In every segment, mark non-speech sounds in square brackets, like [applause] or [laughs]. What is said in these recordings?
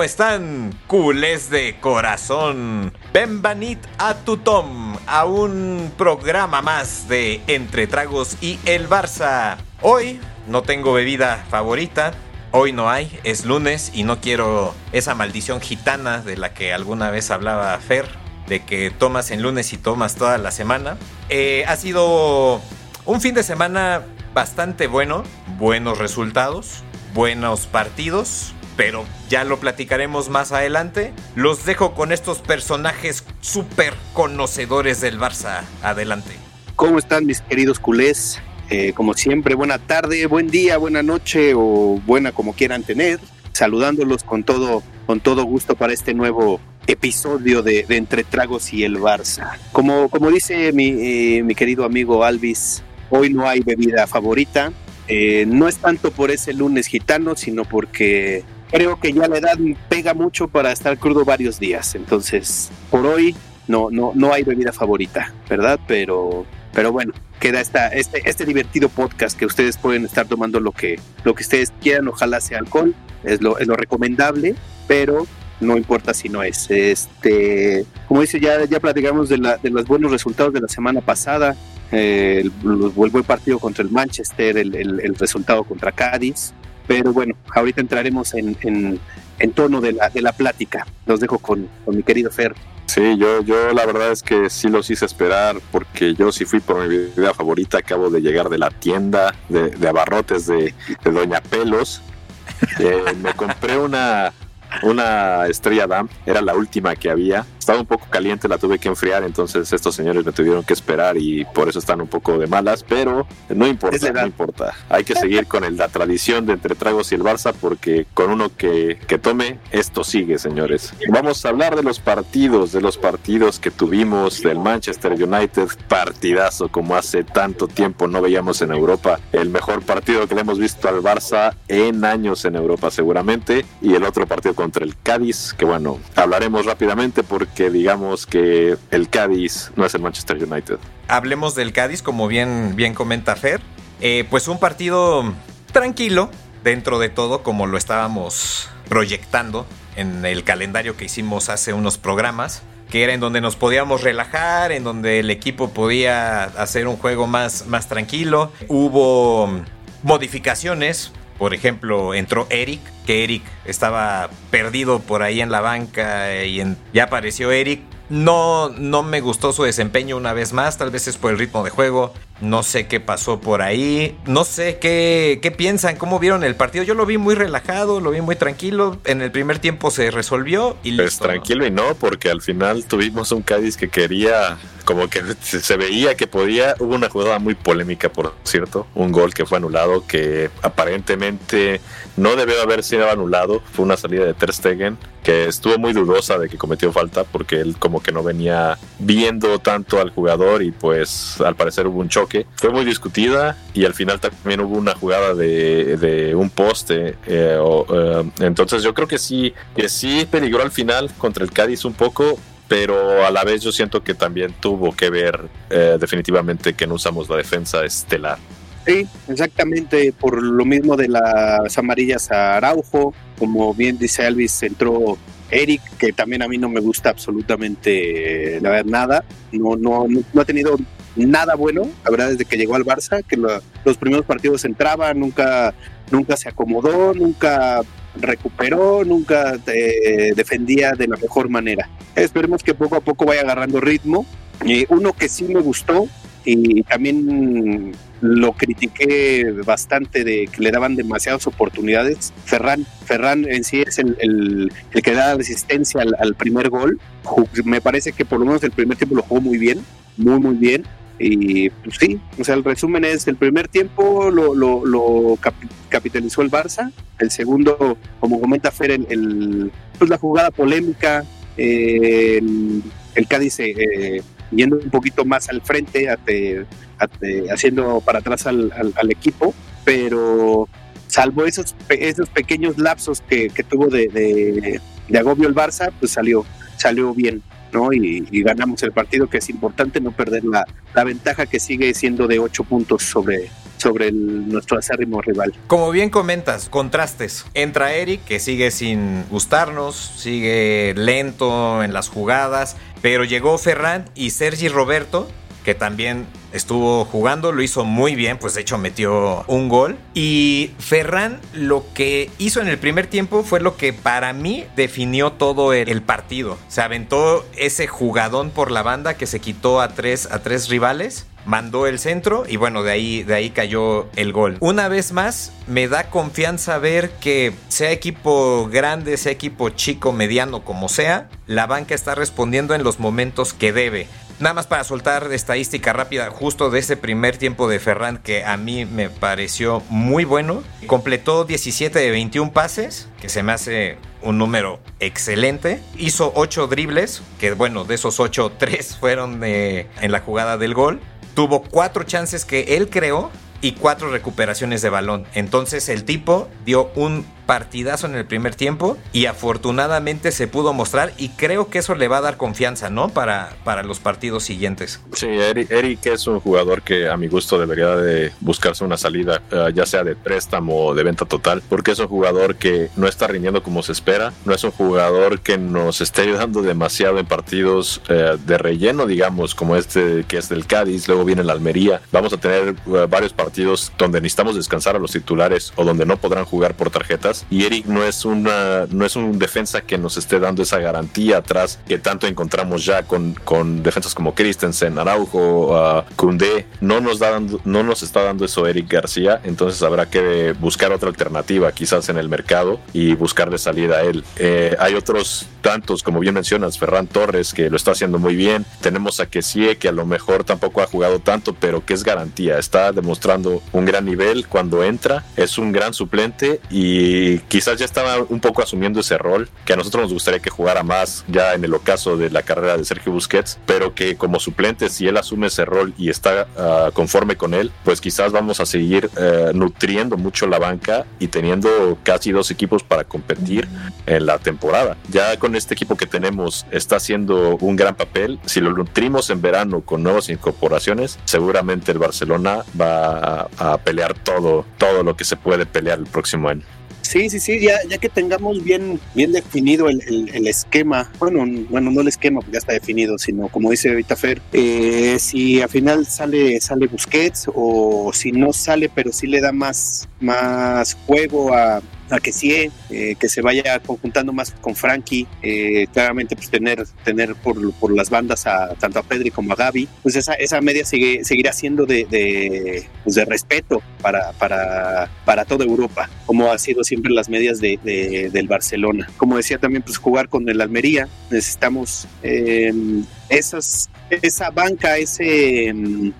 ¿cómo están? Culés de corazón. Benvanit a Tutom, a un programa más de Entre Tragos y el Barça. Hoy no tengo bebida favorita. Hoy no hay, es lunes y no quiero esa maldición gitana de la que alguna vez hablaba Fer, de que tomas en lunes y tomas toda la semana. Eh, ha sido un fin de semana bastante bueno, buenos resultados, buenos partidos, pero ya lo platicaremos más adelante. Los dejo con estos personajes súper conocedores del Barça. Adelante. ¿Cómo están mis queridos culés? Eh, como siempre, buena tarde, buen día, buena noche o buena como quieran tener. Saludándolos con todo, con todo gusto para este nuevo episodio de, Entre Tragos y el Barça. Como, como dice mi, eh, mi querido amigo Alvis, hoy no hay bebida favorita. Eh, no es tanto por ese lunes gitano, sino porque creo que ya la edad pega mucho para estar crudo varios días. Entonces, por hoy no, no, no hay bebida favorita, ¿verdad? Pero, pero bueno, queda esta, este, este divertido podcast que ustedes pueden estar tomando lo que, lo que ustedes quieran, ojalá sea alcohol, es lo, es lo recomendable, pero no importa si no es. Este, como dice, ya, ya platicamos de, la, de los buenos resultados de la semana pasada, eh, el, buen partido contra el Manchester, el, el, resultado contra Cádiz, pero bueno, ahorita entraremos en, en, en tono de la, de la plática. Los dejo con, con mi querido Fer. Sí, yo, yo la verdad es que sí los hice esperar porque yo sí fui por mi bebida favorita. Acabo de llegar de la tienda de, abarrotes de, de Doña Pelos. Eh, me compré una, una estrella DAM, era la última que había. Estaba un poco caliente, la tuve que enfriar, entonces estos señores me tuvieron que esperar y por eso están un poco de malas, pero no importa, no importa. Hay que seguir con la tradición de entre tragos y el Barça porque con uno que, que tome, esto sigue, señores. Vamos a hablar de los partidos, de los partidos que tuvimos del Manchester United, partidazo como hace tanto tiempo no veíamos en Europa, el mejor partido que le hemos visto al Barça en años en Europa seguramente, y el otro partido contra el Cádiz, que bueno, hablaremos rápidamente porque digamos que el Cádiz no es el Manchester United. Hablemos del Cádiz, como bien, bien comenta Fer. Eh, pues un partido tranquilo dentro de todo, como lo estábamos proyectando en el calendario que hicimos hace unos programas, que era en donde nos podíamos relajar, en donde el equipo podía hacer un juego más, más tranquilo. Hubo modificaciones, por ejemplo, entró Eric, que Eric estaba perdido por ahí en la banca y ya apareció Eric. No, no me gustó su desempeño una vez más, tal vez es por el ritmo de juego. No sé qué pasó por ahí. No sé qué, qué piensan, cómo vieron el partido. Yo lo vi muy relajado, lo vi muy tranquilo. En el primer tiempo se resolvió y Pues tranquilo y no, porque al final tuvimos un Cádiz que quería como que se veía que podía. Hubo una jugada muy polémica, por cierto, un gol que fue anulado que aparentemente no debió haber sido anulado. Fue una salida de Ter Stegen que estuvo muy dudosa de que cometió falta porque él como que no venía viendo tanto al jugador y pues al parecer hubo un choque. Fue muy discutida y al final también hubo una jugada de, de un poste. Eh, o, eh, entonces yo creo que sí, que sí peligró al final contra el Cádiz un poco, pero a la vez yo siento que también tuvo que ver eh, definitivamente que no usamos la defensa estelar. Sí, exactamente, por lo mismo de las amarillas a Araujo, como bien dice Elvis, entró Eric, que también a mí no me gusta absolutamente la verdad nada, no, no, no ha tenido nada bueno, la verdad, desde que llegó al Barça, que lo, los primeros partidos entraba, nunca, nunca se acomodó, nunca recuperó, nunca eh, defendía de la mejor manera. Esperemos que poco a poco vaya agarrando ritmo. Eh, uno que sí me gustó y también lo critiqué bastante de que le daban demasiadas oportunidades. Ferran, Ferran en sí es el que da resistencia al, al, primer gol. Me parece que por lo menos el primer tiempo lo jugó muy bien, muy, muy bien. Y pues sí, o sea, el resumen es el primer tiempo lo, lo, lo cap capitalizó el Barça, el segundo, como comenta Fer, el, pues la jugada polémica, el, Cádiz eh, yendo un poquito más al frente, ate, ate, haciendo para atrás al, al, al, equipo, pero salvo esos, esos pequeños lapsos que, tuvo de, de agobio el Barça, pues salió, salió bien. ¿No? Y, ganamos el partido, que es importante no perder la, ventaja que sigue siendo de 8 puntos sobre, sobre nuestro acérrimo rival. Como bien comentas, contrastes. Entra Eric, que sigue sin gustarnos, sigue lento en las jugadas, pero llegó Ferran y Sergi Roberto, que también estuvo jugando, lo hizo muy bien, pues de hecho metió un gol. Y Ferran lo que hizo en el primer tiempo fue lo que para mí definió todo el, partido. Se aventó ese jugadón por la banda que se quitó a tres, a tres rivales mandó el centro y bueno, de ahí, de ahí cayó el gol. Una vez más, me da confianza ver que sea equipo grande, sea equipo chico, mediano, como sea, la banca está respondiendo en los momentos que debe. Nada más para soltar estadística rápida justo de ese primer tiempo de Ferran que a mí me pareció muy bueno. Completó 17 de 21 pases, que se me hace un número excelente. Hizo 8 dribles, que bueno, de esos 8, 3 [laughs] fueron en la jugada del gol. Tuvo 4 chances que él creó y 4 recuperaciones de balón. Entonces el tipo dio un partidazo en el primer tiempo y afortunadamente se pudo mostrar y creo que eso le va a dar confianza, ¿no? Para, para los partidos siguientes. Sí, Eric, es un jugador que a mi gusto debería de buscarse una salida, eh, ya sea de préstamo o de venta total, porque es un jugador que no está rindiendo como se espera, no es un jugador que nos esté ayudando demasiado en partidos eh, de relleno, digamos, como este que es del Cádiz, luego viene la Almería. Vamos a tener eh, varios partidos donde necesitamos descansar a los titulares o donde no podrán jugar por tarjetas y Eric no es una no es un defensa que nos esté dando esa garantía atrás que tanto encontramos ya con, con defensas como Christensen, Araujo, uh. No nos, da, no nos está dando eso Eric García, entonces habrá que buscar otra alternativa quizás en el mercado y buscarle salida a él. Eh, hay otros tantos, como bien mencionas, Ferran Torres, que lo está haciendo muy bien. Tenemos a Kessie, que a lo mejor tampoco ha jugado tanto, pero que es garantía. Está demostrando un gran nivel cuando entra. Es un gran suplente y quizás ya estaba un poco asumiendo ese rol, que a nosotros nos gustaría que jugara más ya en el ocaso de la carrera de Sergio Busquets, pero que como suplente, si él asume ese rol y está ah, conforme con él, pues quizás vamos a seguir eh, nutriendo mucho la banca y teniendo casi dos equipos para competir en la temporada. Ya con este equipo que tenemos está haciendo un gran papel. Si lo nutrimos en verano con nuevas incorporaciones, seguramente el Barcelona va a, a pelear todo, todo lo que se puede pelear el próximo año. Sí, sí, sí, ya, ya que tengamos bien, bien definido el, el, esquema, bueno, bueno, no el esquema, porque ya está definido, sino como dice ahorita Fer, eh, si al final sale, sale Busquets o si no sale, pero sí le da más, más juego a, a que sí, eh, que se vaya conjuntando más con Frankie, eh, claramente pues tener, tener por, por, las bandas a tanto a Pedri como a Gaby, pues esa, esa media sigue, seguirá siendo de, de, pues de respeto para, para, para toda Europa, como ha sido siempre las medias de, del Barcelona. Como decía también, pues jugar con el Almería, necesitamos eh, esas esa banca, ese,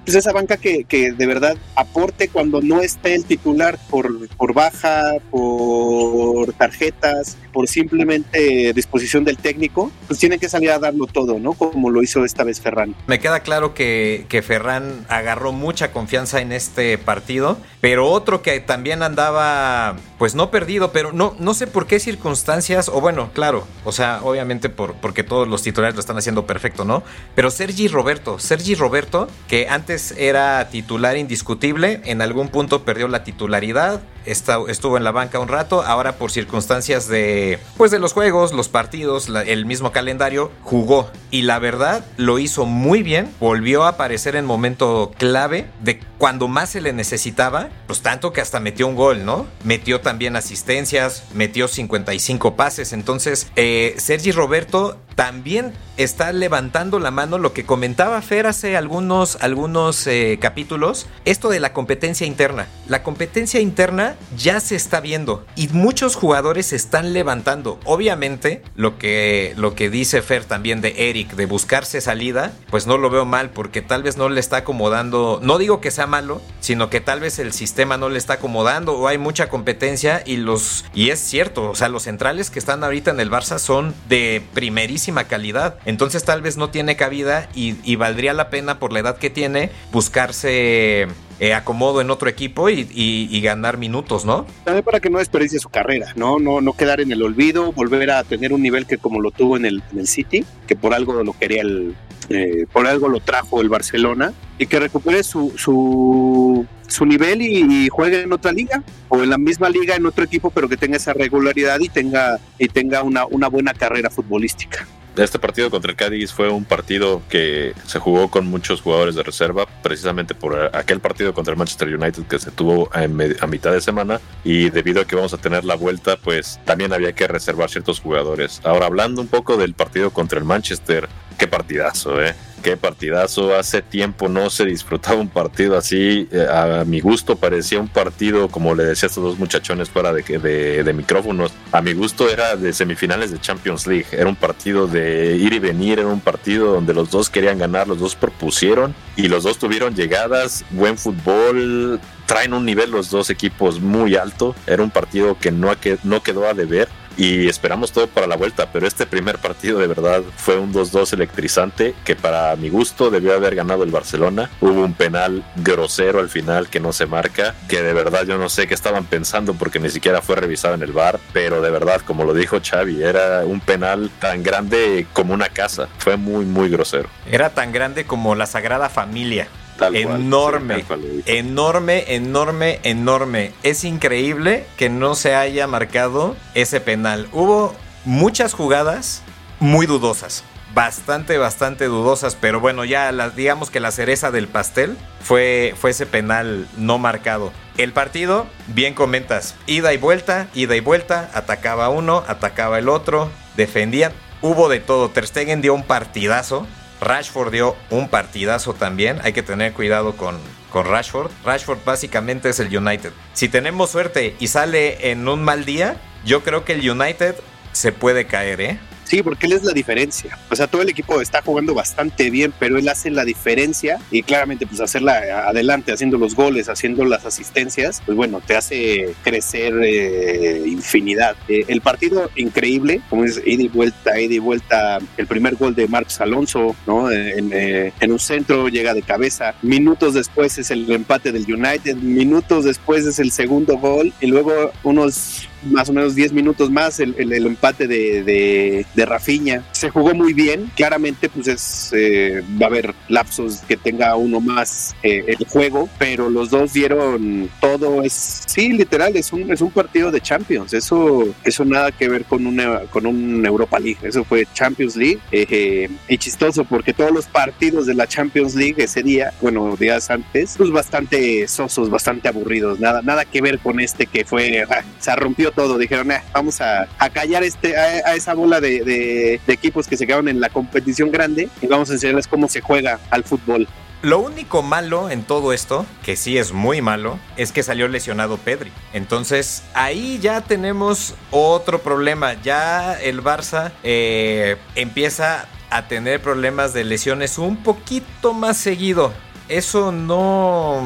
pues esa banca que, que, de verdad aporte cuando no esté el titular por, por baja, por tarjetas, por simplemente disposición del técnico, pues tiene que salir a darlo todo, ¿no? Como lo hizo esta vez Ferran. Me queda claro que, que Ferran agarró mucha confianza en este partido, pero otro que también andaba, pues no perdido, pero no, no sé por qué circunstancias, o bueno, claro, o sea, obviamente por, porque todos los titulares lo están haciendo perfecto, ¿no? Pero Sergi Roberto, Sergi Roberto, que antes era titular indiscutible, en algún punto perdió la titularidad, estuvo en la banca un rato, ahora por circunstancias de pues de los juegos, los partidos, el mismo calendario, jugó y la verdad lo hizo muy bien, volvió a aparecer en momento clave de cuando más se le necesitaba, pues tanto que hasta metió un gol, ¿no? Metió también asistencias, metió 55 pases, entonces eh, Sergi Roberto también está levantando la mano lo que comentaba Fer hace algunos, algunos eh, capítulos, esto de la competencia interna. La competencia interna ya se está viendo y muchos jugadores están levantando. Obviamente, lo que, lo que dice Fer también de Eric, de buscarse salida, pues no lo veo mal porque tal vez no le está acomodando, no digo que sea malo, sino que tal vez el sistema no le está acomodando o hay mucha competencia y los, y es cierto, o sea, los centrales que están ahorita en el Barça son de primerísima calidad. Entonces tal vez no tiene cabida y, y valdría la pena por la edad que tiene buscarse eh, acomodo en otro equipo y, ganar minutos, ¿no? También para que no desperdicie su carrera, ¿no? ¿no? No quedar en el olvido, volver a tener un nivel que como lo tuvo en el, en el City, que por algo lo quería el, eh, por algo lo trajo el Barcelona, y que recupere su, su, nivel y, juegue en otra liga o en la misma liga en otro equipo, pero que tenga esa regularidad y tenga, y tenga una, una buena carrera futbolística. Este partido contra el Cádiz fue un partido que se jugó con muchos jugadores de reserva, precisamente por aquel partido contra el Manchester United que se tuvo a, a, mitad de semana y debido a que vamos a tener la vuelta, pues también había que reservar ciertos jugadores. Ahora hablando un poco del partido contra el Manchester, qué partidazo, ¿eh? Qué partidazo. Hace tiempo no se disfrutaba un partido así. Eh, a mi gusto parecía un partido, como le decía a estos dos muchachones fuera de, de, micrófonos. A mi gusto era de semifinales de Champions League. Era un partido de ir y venir. Era un partido donde los dos querían ganar, los dos propusieron y los dos tuvieron llegadas. Buen fútbol. Traen un nivel los dos equipos muy alto. Era un partido que no quedó a deber y esperamos todo para la vuelta, pero este primer partido de verdad fue un 2-2 electrizante que para mi gusto debió haber ganado el Barcelona. Hubo un penal grosero al final que no se marca, que de verdad yo no sé qué estaban pensando porque ni siquiera fue revisado en el bar, pero de verdad, como lo dijo Xavi, era un penal tan grande como una casa. Fue muy, muy grosero. Era tan grande como la Sagrada Familia enorme, enorme, enorme, enorme. Es increíble que no se haya marcado ese penal. Hubo muchas jugadas muy dudosas. Bastante, bastante dudosas, pero bueno, ya digamos que la cereza del pastel fue, fue ese penal no marcado. El partido, bien comentas, ida y vuelta, ida y vuelta, atacaba uno, atacaba el otro, defendían, hubo de todo. Ter Stegen dio un partidazo, Rashford dio un partidazo también. Hay que tener cuidado con, con Rashford. Rashford básicamente es el United. Si tenemos suerte y sale en un mal día, yo creo que el United se puede caer, ¿eh? Sí, porque él es la diferencia. O sea, todo el equipo está jugando bastante bien, pero él hace la diferencia y claramente pues hacerla adelante, haciendo los goles, haciendo las asistencias, pues bueno, te hace crecer eh, infinidad. Eh, el partido increíble, como es ida y vuelta, ida y vuelta, el primer gol de Marcos Alonso, ¿no? En, eh, en, un centro llega de cabeza, minutos después es el empate del United, minutos después es el segundo gol y luego unos más o menos 10 minutos más el, el, empate de, de, de. Se jugó muy bien, claramente pues es, eh, va a haber lapsos que tenga uno más eh, el juego, pero los dos dieron todo, es, sí, literal, es un, es un partido de Champions, eso, eso nada que ver con una, con un Europa League, eso fue Champions League, eh, y chistoso porque todos los partidos de la Champions League ese día, bueno, días antes, pues bastante sosos, bastante aburridos, nada, nada que ver con este que fue, ah, se rompió todo. Dijeron, eh, vamos a, callar este, a, esa bola de, equipos que se quedaron en la competición grande y vamos a enseñarles cómo se juega al fútbol. Lo único malo en todo esto, que sí es muy malo, es que salió lesionado Pedri. Entonces ahí ya tenemos otro problema. Ya el Barça eh, empieza a tener problemas de lesiones un poquito más seguido. Eso no,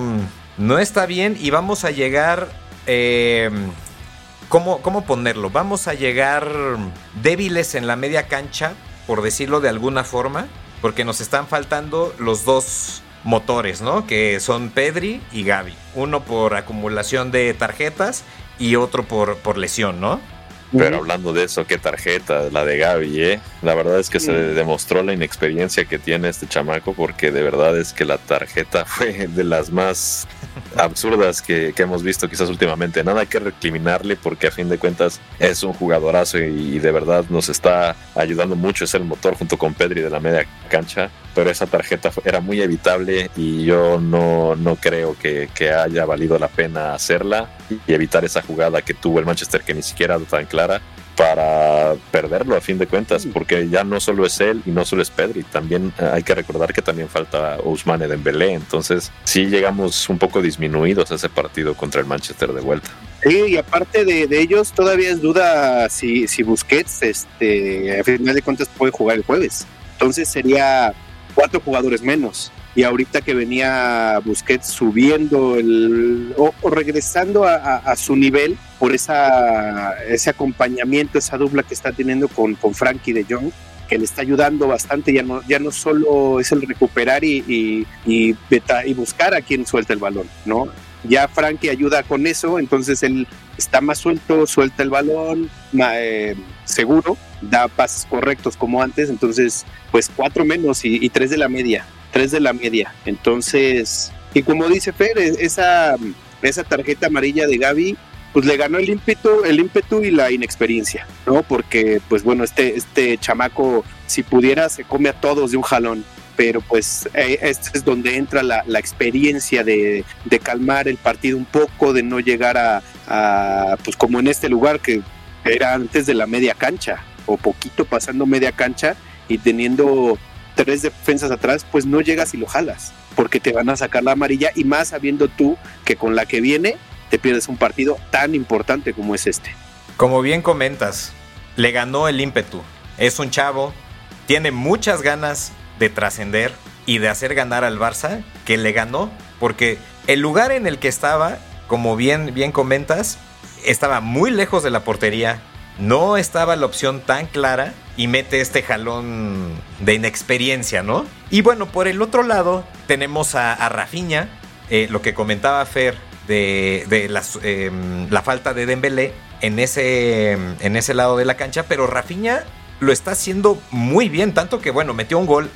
no está bien y vamos a llegar eh, ¿cómo, ¿cómo ponerlo? Vamos a llegar débiles en la media cancha, por decirlo de alguna forma, porque nos están faltando los dos motores, ¿no? Que son Pedri y Gaby. Uno por acumulación de tarjetas y otro por, por lesión, ¿no? Pero hablando de eso, qué tarjeta, la de Gaby, ¿eh? La verdad es que se demostró la inexperiencia que tiene este chamaco porque de verdad es que la tarjeta [laughs] fue de las más absurdas que, hemos visto quizás últimamente. Nada que recriminarle porque a fin de cuentas es un jugadorazo y, de verdad nos está ayudando mucho. Es el motor junto con Pedri de la media cancha. Pero esa tarjeta era muy evitable y yo no, no creo que, que haya valido la pena hacerla y evitar esa jugada que tuvo el Manchester que ni siquiera era tan clara para perderlo a fin de cuentas, porque ya no solo es él y no solo es Pedri, también eh, hay que recordar que también falta Ousmane Dembélé, entonces sí llegamos un poco disminuidos a ese partido contra el Manchester de vuelta. Sí, y aparte de, ellos todavía es duda si, si Busquets, este, a final de cuentas puede jugar el jueves, entonces sería cuatro jugadores menos y ahorita que venía Busquets subiendo o, regresando a, su nivel por esa, ese acompañamiento, esa dupla que está teniendo con, con Frankie de Jong, que le está ayudando bastante, ya no, ya no solo es el recuperar y, y, y, y buscar a quien suelta el balón, ¿no? Ya Frankie ayuda con eso, entonces él está más suelto, suelta el balón, eh, seguro, da pases correctos como antes, entonces pues cuatro menos y, tres de la media, tres de la media. Entonces, y como dice Fer, e, esa, esa tarjeta amarilla de Gaby, pues le ganó el ímpetu, el ímpetu y la inexperiencia, ¿no? Porque, pues bueno, este, este chamaco, si pudiera, se come a todos de un jalón pero pues eh, este es donde entra la, experiencia de, calmar el partido un poco, de no llegar a, pues como en este lugar que era antes de la media cancha, o poquito pasando media cancha y teniendo tres defensas atrás, pues no llegas y lo jalas, porque te van a sacar la amarilla y más sabiendo tú que con la que viene te pierdes un partido tan importante como es este. Como bien comentas, le ganó el ímpetu. Es un chavo, tiene muchas ganas de trascender y de hacer ganar al Barça, que le ganó, porque el lugar en el que estaba, como bien, bien comentas, estaba muy lejos de la portería, no estaba la opción tan clara y mete este jalón de inexperiencia, ¿no? Y bueno, por el otro lado tenemos a, a eh, lo que comentaba Fer de, em, la falta de Dembélé en ese, en ese lado de la cancha, pero Rafinha lo está haciendo muy bien, tanto que bueno, metió un gol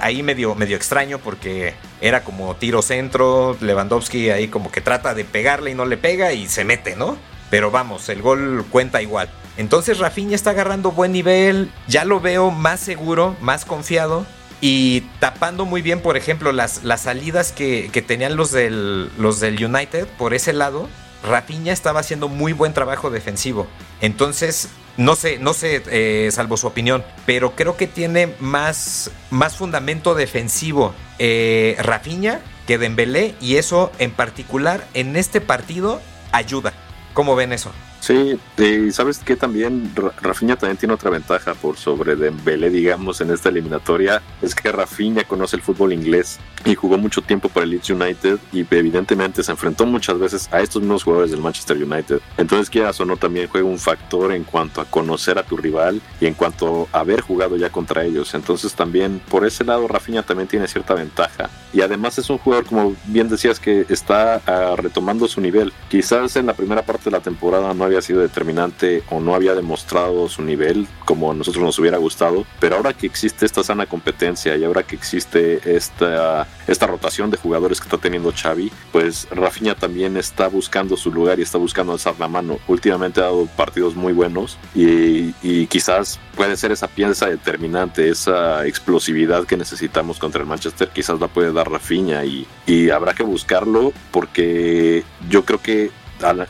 ahí medio, medio extraño porque era como tiro centro, Lewandowski ahí como que trata de pegarle y no le pega y se mete, ¿no? Pero vamos, el gol cuenta igual. Entonces Rafinha está agarrando buen nivel, ya lo veo más seguro, más confiado y tapando muy bien, por ejemplo, las, las salidas que, tenían los del, los del United por ese lado. Rafinha estaba haciendo muy buen trabajo defensivo. Entonces, no sé, no sé, eh, salvo su opinión, pero creo que tiene más, más fundamento defensivo eh, Rafinha que Dembélé y eso en particular en este partido ayuda. ¿Cómo ven eso? Sí, y sabes que también Rafinha también tiene otra ventaja por sobre Dembélé, digamos, en esta eliminatoria, es que Rafinha conoce el fútbol inglés y jugó mucho tiempo para el Leeds United y evidentemente se enfrentó muchas veces a estos mismos jugadores del Manchester United. Entonces, quieras o no, también juega un factor en cuanto a conocer a tu rival y en cuanto a haber jugado ya contra ellos. Entonces, también por ese lado, Rafinha también tiene cierta ventaja. Y además es un jugador, como bien decías, que está ah, retomando su nivel. Quizás en la primera parte de la temporada no había sido determinante o no había demostrado su nivel como a nosotros nos hubiera gustado, pero ahora que existe esta sana competencia y ahora que existe esta, esta rotación de jugadores que está teniendo Xavi, pues Rafinha también está buscando su lugar y está buscando alzar la mano. Últimamente ha dado partidos muy buenos y, y quizás puede ser esa pieza determinante, esa explosividad que necesitamos contra el Manchester, quizás la puede dar Rafinha y, y habrá que buscarlo porque yo creo que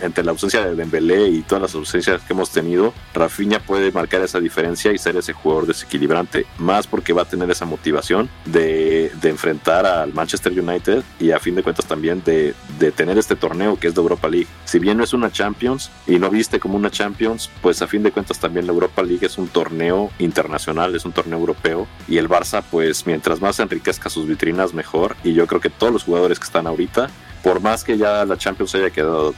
entre la ausencia de Dembélé y todas las ausencias que hemos tenido, Rafinha puede marcar esa diferencia y ser ese jugador desequilibrante, más porque va a tener esa motivación de, enfrentar al Manchester United y a fin de cuentas también de, de, tener este torneo que es de Europa League. Si bien no es una Champions y no viste como una Champions, pues a fin de cuentas también la Europa League es un torneo internacional, es un torneo europeo y el Barça pues mientras más enriquezca sus vitrinas mejor y yo creo que todos los jugadores que están ahorita por más que ya la Champions haya quedado,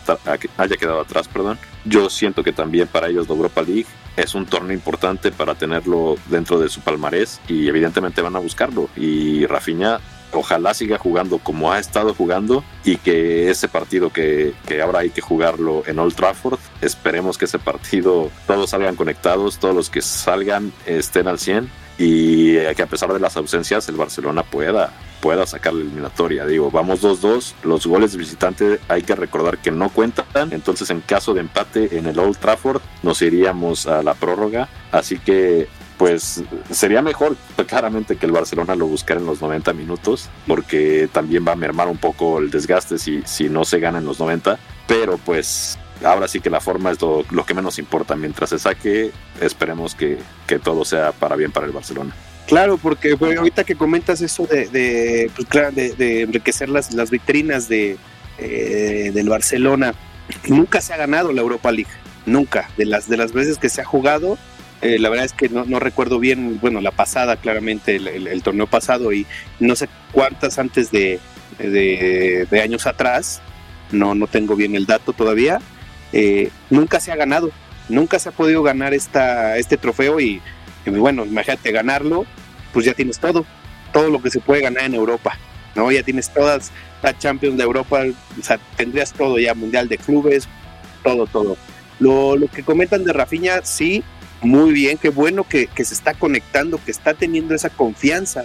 haya quedado atrás, perdón, yo siento que también para ellos la Europa League es un torneo importante para tenerlo dentro de su palmarés y evidentemente van a buscarlo. Y Rafinha ojalá siga jugando como ha estado jugando y que ese partido que, que, ahora hay que jugarlo en Old Trafford, esperemos que ese partido todos salgan conectados, todos los que salgan estén al 100 y que a pesar de las ausencias el Barcelona pueda pueda sacar la eliminatoria. Digo, vamos 2-2, los goles de visitante hay que recordar que no cuentan, entonces en caso de empate en el Old Trafford nos iríamos a la prórroga, así que pues sería mejor [laughs] claramente que el Barcelona lo buscara en los 90 minutos, porque también va a mermar un poco el desgaste si, si no se gana en los 90, pero pues ahora sí que la forma es lo, que menos importa. Mientras se saque, esperemos que, que todo sea para bien para el Barcelona. Claro, porque ahorita que comentas eso de, de, pues, claro, de, enriquecer las, las vitrinas de, eh, del Barcelona, nunca se ha ganado la Europa League, nunca. De las, de las veces que se ha jugado, eh, la verdad es que no, no, recuerdo bien, bueno, la pasada, claramente, el, torneo pasado y no sé cuántas antes de, de, años atrás, no, no tengo bien el dato todavía, eh, nunca se ha ganado, nunca se ha podido ganar esta, este trofeo y bueno, imagínate ganarlo, pues ya tienes todo, todo lo que se puede ganar en Europa, ¿no? Ya tienes todas las Champions de Europa, o sea, tendrías todo ya, Mundial de Clubes, todo, todo. Lo, lo que comentan de Rafinha, sí, muy bien, qué bueno que, se está conectando, que está teniendo esa confianza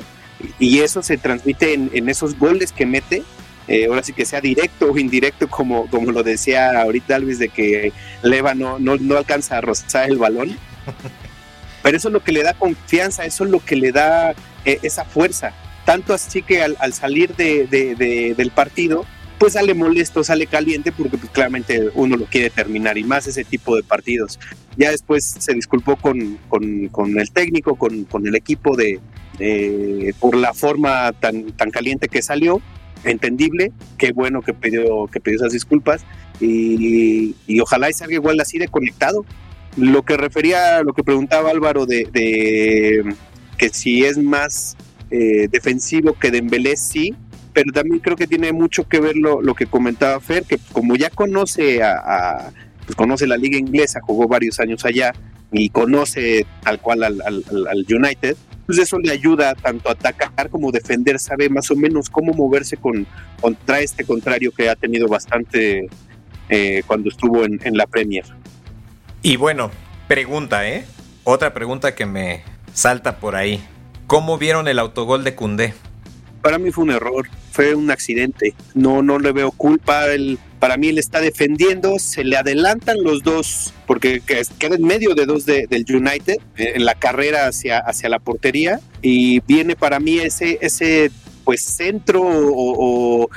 y eso se transmite en, esos goles que mete. Eh, ahora sí que sea directo o indirecto, como, como lo decía ahorita Alvis, de que Leva no, no, alcanza a rozar el balón. [laughs] Pero eso es lo que le da confianza, eso es lo que le da eh, esa fuerza. Tanto así que al, salir del partido, pues sale molesto, sale caliente, porque pues, claramente uno lo quiere terminar y más ese tipo de partidos. Ya después se disculpó con, con, el técnico, con, con el equipo de, por la forma tan, tan caliente que salió, entendible, qué bueno que pidió, que pidió esas disculpas y, y ojalá y salga igual así de conectado. Lo que refería, lo que preguntaba Álvaro de, de que si es más eh, defensivo que Dembélé, sí, pero también creo que tiene mucho que ver lo, lo que comentaba Fer, que como ya conoce a, pues conoce la liga inglesa, jugó varios años allá y conoce tal cual al, al, United, pues eso le ayuda tanto a atacar como defender, sabe más o menos cómo moverse con, contra este contrario que ha tenido bastante eh, cuando estuvo en, en la Premier. Y bueno, pregunta, ¿eh? Otra pregunta que me salta por ahí. ¿Cómo vieron el autogol de Cundé? para mí fue un error, fue un accidente. No, no le veo culpa. para mí él está defendiendo, se le adelantan los dos, porque queda en medio de dos del United, eh, en la carrera hacia, hacia la portería, y viene para mí ese, ese pues centro o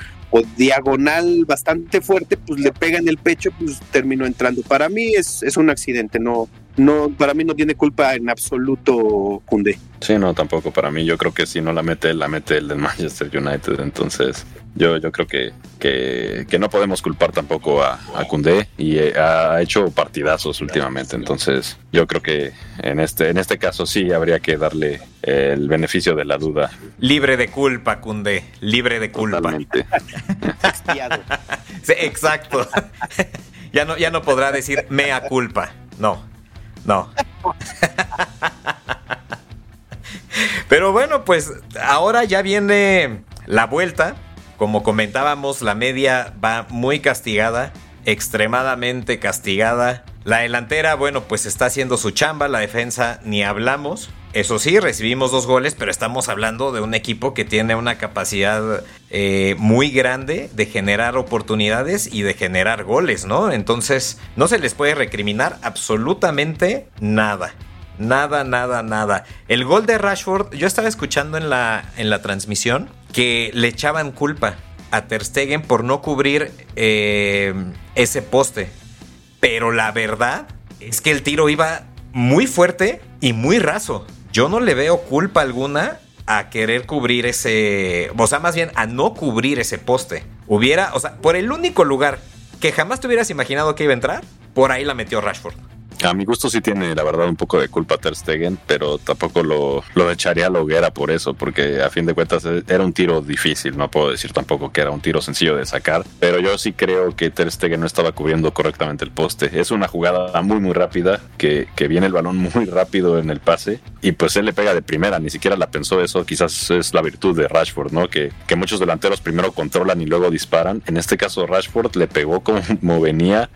diagonal bastante fuerte, pues le pega en el pecho, pues terminó entrando. Para mí es, es un accidente, no, no, para mí no tiene culpa en absoluto Cundé. Sí, no, tampoco para mí. Yo creo que si no la mete, la mete el del Manchester United. Entonces, yo, yo creo que, que, no podemos culpar tampoco a, a Cundé y eh, ha hecho partidazos últimamente. Entonces, yo creo que en este, en este caso sí habría que darle el beneficio de la duda. Libre de culpa, Cundé. Libre de culpa. Totalmente. [laughs] sí, exacto. [laughs] ya no, ya no podrá decir mea culpa. No. No. Pero bueno, pues ahora ya viene la vuelta. Como comentábamos, la media va muy castigada, extremadamente castigada. La delantera, bueno, pues está haciendo su chamba, la defensa ni hablamos. Eso sí, recibimos dos goles, pero estamos hablando de un equipo que tiene una capacidad eh, muy grande de generar oportunidades y de generar goles, ¿no? Entonces, no se les puede recriminar absolutamente nada. Nada, nada, nada. El gol de Rashford, yo estaba escuchando en la, en la transmisión que le echaban culpa a Ter Stegen por no cubrir eh, ese poste. Pero la verdad es que el tiro iba muy fuerte y muy raso yo no le veo culpa alguna a querer cubrir ese, o sea, más bien a no cubrir ese poste. Hubiera, o sea, por el único lugar que jamás te hubieras imaginado que iba a entrar, por ahí la metió Rashford. A mi gusto sí tiene, la verdad, un poco de culpa Ter Stegen, pero tampoco lo, lo echaría a la hoguera por eso, porque a fin de cuentas eh, era un tiro difícil, no puedo decir tampoco que era un tiro sencillo de sacar, pero yo sí creo que Ter Stegen no estaba cubriendo correctamente el poste. Es una jugada muy, muy rápida, que, que viene el balón muy rápido en el pase, y pues él le pega de primera, ni siquiera la pensó eso, quizás es la virtud de Rashford, ¿no? Que, que muchos delanteros primero controlan y luego disparan. En este caso Rashford le pegó como [laughs] venía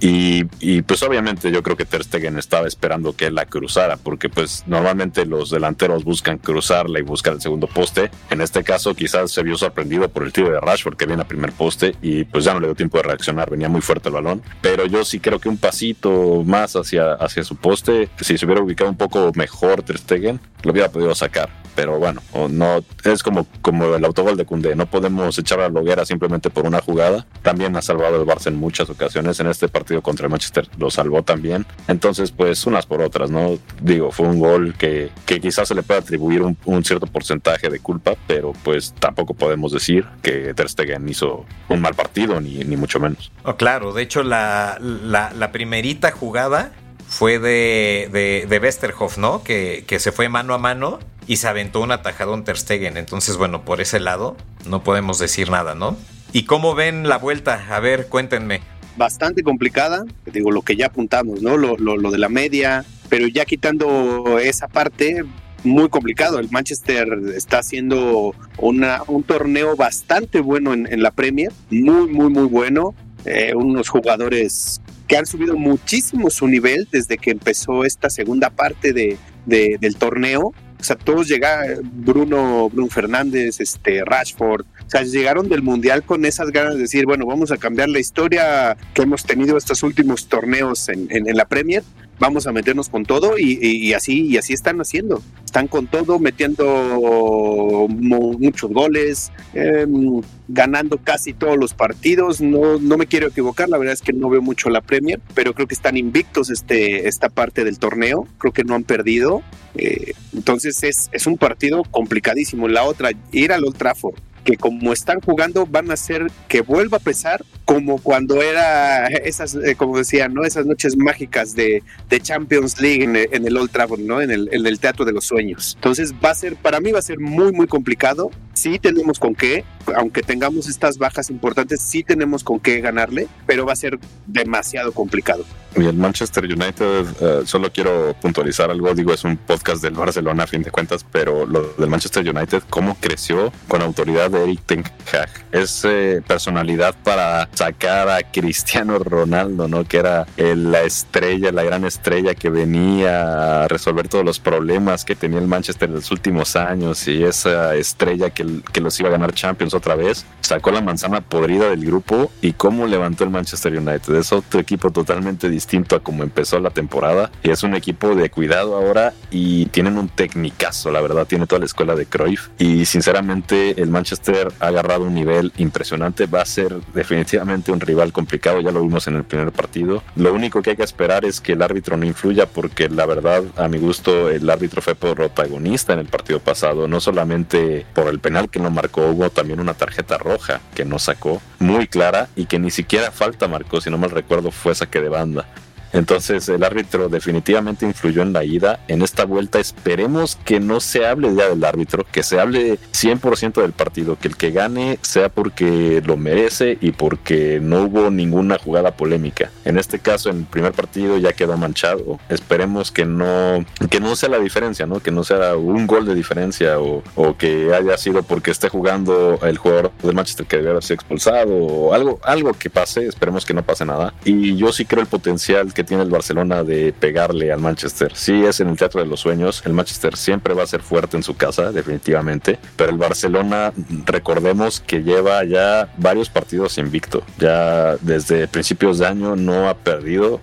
y, pues obviamente yo creo que Ter Stegen estaba esperando que él la cruzara, porque pues normalmente los delanteros buscan cruzarla y buscar el segundo poste. En este caso quizás se vio sorprendido por el tiro de Rashford que viene a primer poste y pues ya no le dio tiempo de reaccionar, venía muy fuerte el balón. Pero yo sí creo que un pasito más hacia, hacia su poste, si se hubiera ubicado un poco mejor Ter Stegen, lo hubiera podido sacar pero bueno, no es como, como el autogol de Cundé, no podemos echar a la hoguera simplemente por una jugada. También ha salvado el Barça en muchas ocasiones, en este partido contra el Manchester lo salvó también. Entonces, pues unas por otras, ¿no? Digo, fue un gol que, que quizás se le puede atribuir un, cierto porcentaje de culpa, pero pues tampoco podemos decir que Ter Stegen hizo un mal partido, ni, ni mucho menos. Oh, claro, de hecho la, la, primerita jugada fue de, de, de Westerhoff, ¿no? Que, que, se fue mano a mano y se aventó un atajadón Ter Stegen. Entonces, bueno, por ese lado no podemos decir nada, ¿no? ¿Y cómo ven la vuelta? A ver, cuéntenme. Bastante complicada, digo, lo que ya apuntamos, ¿no? Lo, de la media, pero ya quitando esa parte, muy complicado. El Manchester está haciendo una, un torneo bastante bueno en, la Premier, muy, muy, muy bueno. Eh, unos jugadores que han subido muchísimo su nivel desde que empezó esta segunda parte de, del torneo. O sea, todos llegaron, Bruno, Bruno Fernández, este, Rashford, o sea, llegaron del Mundial con esas ganas de decir, bueno, vamos a cambiar la historia que hemos tenido estos últimos torneos en, en la Premier vamos a meternos con todo y, así y así están haciendo. Están con todo, metiendo muchos goles, em, ganando casi todos los partidos. No, no me quiero equivocar, la verdad es que no veo mucho la Premier, pero creo que están invictos este, esta parte del torneo. Creo que no han perdido. Eh, entonces es, es un partido complicadísimo. La otra, ir al Old Trafford que como están jugando van a hacer que vuelva a pesar como cuando era esas, eh, como decía, ¿no? Esas noches mágicas de, Champions League en el, Old Trafford, ¿no? En el, en Teatro de los Sueños. Entonces va a ser, para mí va a ser muy, muy complicado. Sí tenemos con qué, aunque tengamos estas bajas importantes, sí tenemos con qué ganarle, pero va a ser demasiado complicado. Y el Manchester United, eh, solo quiero puntualizar algo, digo, es un podcast del Barcelona a fin de cuentas, pero lo del Manchester United, cómo creció con autoridad de Eric Ten Hag. Es eh, personalidad para sacar a Cristiano Ronaldo, ¿no? Que era la estrella, la gran estrella que venía a resolver todos los problemas que tenía el Manchester en los últimos años y esa estrella que, que los iba a ganar Champions otra vez, sacó la manzana podrida del grupo y cómo levantó el Manchester United. Es otro equipo totalmente distinto a como empezó la temporada y es un equipo de cuidado ahora y tienen un tecnicazo, la verdad, tiene toda la escuela de Cruyff y sinceramente el Manchester ha agarrado un nivel impresionante, va a ser definitivamente un rival complicado, ya lo vimos en el primer partido. Lo único que hay que esperar es que el árbitro no influya porque la verdad, a mi gusto, el árbitro fue protagonista en el partido pasado, no solamente por el penal que no marcó, hubo también una tarjeta roja que no sacó, muy clara y que ni siquiera falta marcó, si no mal recuerdo, fue saque de banda. Entonces el árbitro definitivamente influyó en la ida. En esta vuelta esperemos que no se hable ya del árbitro, que se hable 100% del partido, que el que gane sea porque lo merece y porque no hubo ninguna jugada polémica. En este caso, en el primer partido ya quedó manchado. Esperemos que no, que no sea la diferencia, ¿no? Que no sea un gol de diferencia o, que haya sido porque esté jugando el jugador del Manchester que debe haber sido expulsado o algo, algo que pase. Esperemos que no pase nada. Y yo sí creo el potencial que tiene el Barcelona de pegarle al Manchester. Sí, es en el Teatro de los Sueños. El Manchester siempre va a ser fuerte en su casa, definitivamente. Pero el Barcelona, recordemos que lleva ya varios partidos invicto. Ya desde principios de año no ha perdido.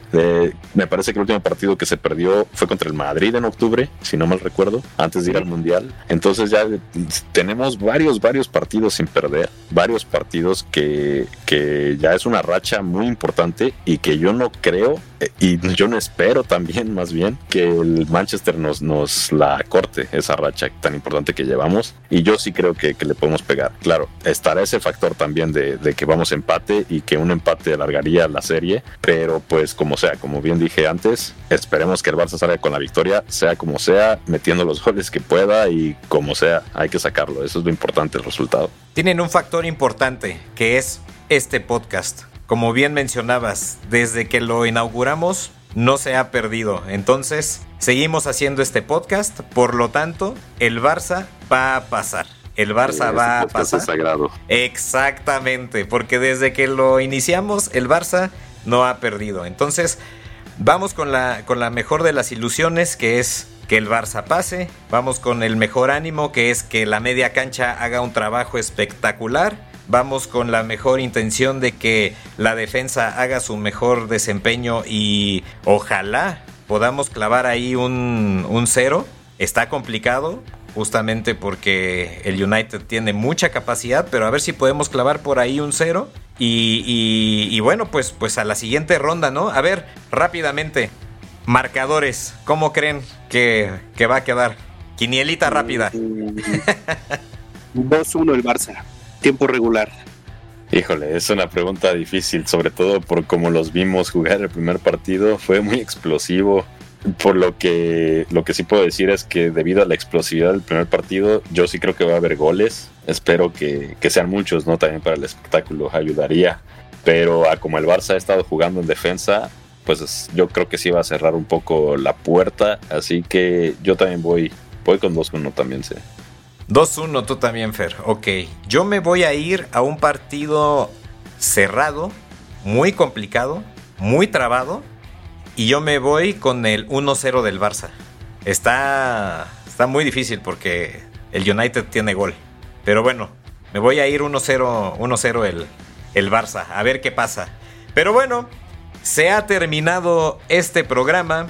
me parece que el último partido que se perdió fue contra el Madrid en octubre, si no mal recuerdo, antes de ir al Mundial. Entonces ya tenemos varios, varios partidos sin perder. Varios partidos que, que ya es una racha muy importante y que yo no creo y yo no espero también, más bien, que el Manchester nos, nos la corte esa racha tan importante que llevamos. Y yo sí creo que, le podemos pegar. Claro, estará ese factor también de, que vamos empate y que un empate alargaría la serie. Pero pues como sea, como bien dije antes, esperemos que el Barça salga con la victoria, sea como sea, metiendo los goles que pueda y como sea, hay que sacarlo. Eso es lo importante, el resultado. Tienen un factor importante que es este podcast como bien mencionabas, desde que lo inauguramos no se ha perdido. Entonces, seguimos haciendo este podcast. Por lo tanto, el Barça va a pasar. El Barça va a pasar. sagrado. Exactamente, porque desde que lo iniciamos, el Barça no ha perdido. Entonces, vamos con la, con la mejor de las ilusiones, que es que el Barça pase. Vamos con el mejor ánimo, que es que la media cancha haga un trabajo espectacular vamos con la mejor intención de que la defensa haga su mejor desempeño y ojalá podamos clavar ahí un, un cero. Está complicado, justamente porque el United tiene mucha capacidad, pero a ver si podemos clavar por ahí un cero. Y, bueno, pues, pues a la siguiente ronda, ¿no? A ver, rápidamente, marcadores, ¿cómo creen que, que va a quedar? Quinielita rápida. [laughs] 2-1 el Barça tiempo regular? Híjole, es una pregunta difícil, sobre todo por cómo los vimos jugar el primer partido. Fue muy explosivo. Por lo que lo que sí puedo decir es que debido a la explosividad del primer partido, yo sí creo que va a haber goles. Espero que, que sean muchos, ¿no? También para el espectáculo ayudaría. Pero como el Barça ha estado jugando en defensa, pues yo creo que sí va a cerrar un poco la puerta. Así que yo también voy, voy con 2-1 también, sí. 2-1 tú también, Fer. Ok. Yo me voy a ir a un partido cerrado, muy complicado, muy trabado y yo me voy con el 1-0 del Barça. Está, está muy difícil porque el United tiene gol. Pero bueno, me voy a ir 1-0 1-0 el, el Barça. A ver qué pasa. Pero bueno, se ha terminado este programa.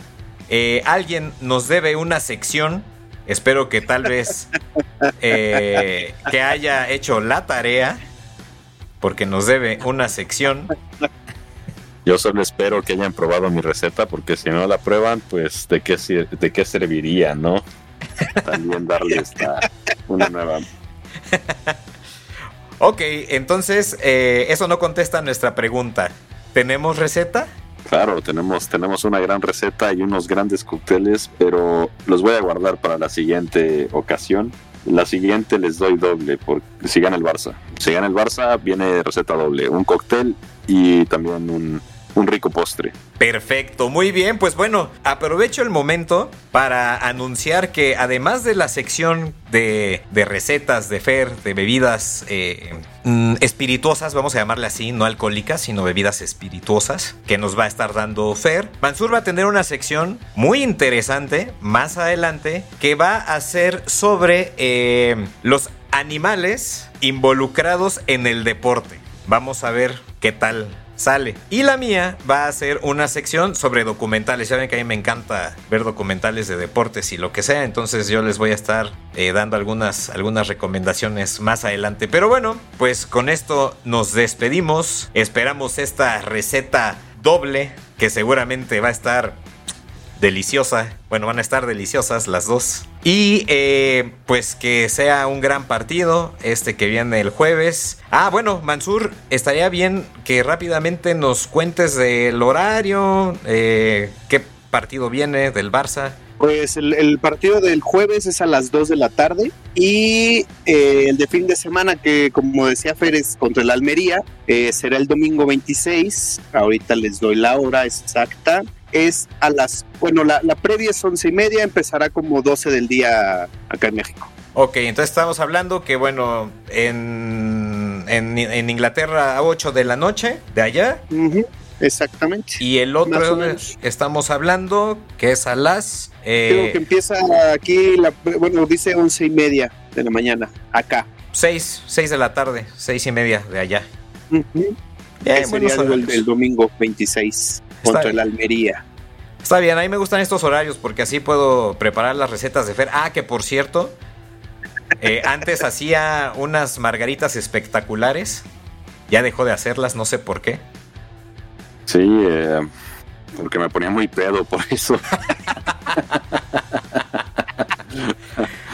Eh, alguien nos debe una sección. Espero que tal vez eh, que haya hecho la tarea. Porque nos debe una sección. Yo solo espero que hayan probado mi receta, porque si no la prueban, pues de qué, de qué serviría, ¿no? También darle esta, una nueva. ok, entonces eh, eso no contesta nuestra pregunta. ¿Tenemos receta? Claro, tenemos, tenemos una gran receta y unos grandes cócteles, pero los voy a guardar para la siguiente ocasión. La siguiente les doy doble, porque si gana el Barça. Si gana el Barça, viene receta doble, un cóctel y también un, un rico postre. Perfecto, muy bien. Pues bueno, aprovecho el momento para anunciar que además de la sección de, recetas de Fer, de bebidas eh, mm, espirituosas, vamos a llamarle así, no alcohólicas, sino bebidas espirituosas, que nos va a estar dando Fer, Mansur va a tener una sección muy interesante más adelante que va a ser sobre eh, los animales involucrados en el deporte. Vamos a ver qué tal sale. Y la mía va a ser una sección sobre documentales. Ya ven que a mí me encanta ver documentales de deportes y lo que sea. Entonces yo les voy a estar eh, dando algunas, algunas recomendaciones más adelante. Pero bueno, pues con esto nos despedimos. Esperamos esta receta doble que seguramente va a estar deliciosa. Bueno, van a estar deliciosas las dos. Y eh, pues que sea un gran partido este que viene el jueves. Ah, bueno, Mansur, estaría bien que rápidamente nos cuentes del horario, eh, qué partido viene del Barça. Pues el, partido del jueves es a las 2 de la tarde y eh, el de fin de semana, que como decía Férez, contra el Almería, será el domingo 26. Ahorita les doy la hora exacta es a las, bueno, la, previa es once y media, empezará como 12 del día acá en México. Ok, entonces estamos hablando que, bueno, en, en, Inglaterra a 8 de la noche, de allá. exactamente. Y el otro estamos hablando que es a las... Eh, Creo que empieza aquí, la, bueno, dice once y media de la mañana, acá. 6, 6 de la tarde, seis y media de allá. el, domingo 26 contra el Almería. Está bien, a mí me gustan estos horarios porque así puedo preparar las recetas de Fer. Ah, que por cierto, eh, [laughs] antes hacía unas margaritas espectaculares. Ya dejó de hacerlas, no sé por qué. Sí, eh, porque me ponía muy pedo por eso. [laughs]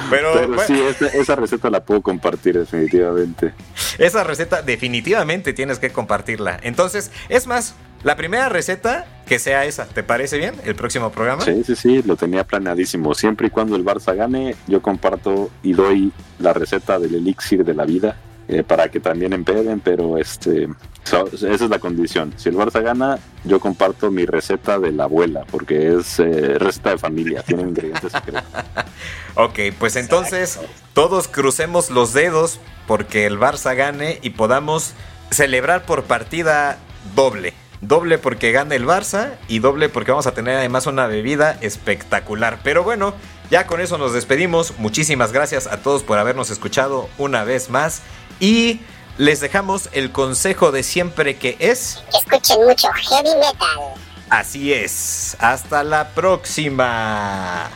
Pero, sí, esa, receta la puedo compartir definitivamente. Esa receta definitivamente tienes que compartirla. Entonces, es más, la primera receta que sea esa, ¿te parece bien? El próximo programa. Sí, sí, sí, lo tenía planeadísimo. Siempre y cuando el Barça gane, yo comparto y doy la receta del elixir de la vida eh, para que también empeden, pero este, esa es la condición. Si el Barça gana, yo comparto mi receta de la abuela, porque es eh, receta de familia, tiene ingredientes secretos. [laughs] ok, pues entonces todos crucemos los dedos porque el Barça gane y podamos celebrar por partida doble. Doble porque gane el Barça y doble porque vamos a tener además una bebida espectacular. Pero bueno, ya con eso nos despedimos. Muchísimas gracias a todos por habernos escuchado una vez más. Y les dejamos el consejo de siempre que es... Escuchen mucho heavy metal. Así es. Hasta la próxima.